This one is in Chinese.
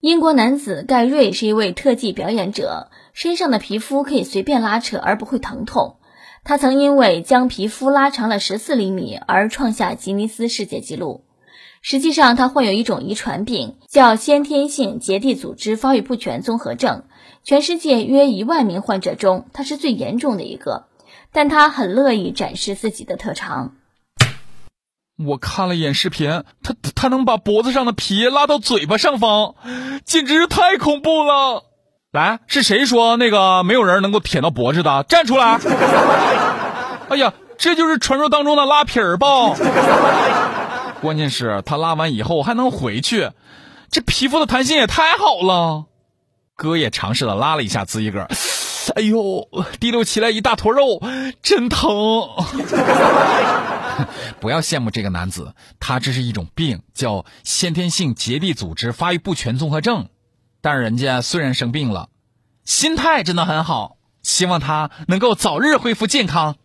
英国男子盖瑞是一位特技表演者，身上的皮肤可以随便拉扯而不会疼痛。他曾因为将皮肤拉长了十四厘米而创下吉尼斯世界纪录。实际上，他患有一种遗传病，叫先天性结缔组织发育不全综合症。全世界约一万名患者中，他是最严重的一个。但他很乐意展示自己的特长。我看了一眼视频，他他能把脖子上的皮拉到嘴巴上方，简直是太恐怖了！来，是谁说那个没有人能够舔到脖子的？站出来！哎呀，这就是传说当中的拉皮儿吧？关键是，他拉完以后还能回去，这皮肤的弹性也太好了。哥也尝试了拉了一下自己个儿，哎呦，滴溜起来一大坨肉，真疼。不要羡慕这个男子，他这是一种病，叫先天性结缔组织发育不全综合症。但是人家虽然生病了，心态真的很好，希望他能够早日恢复健康。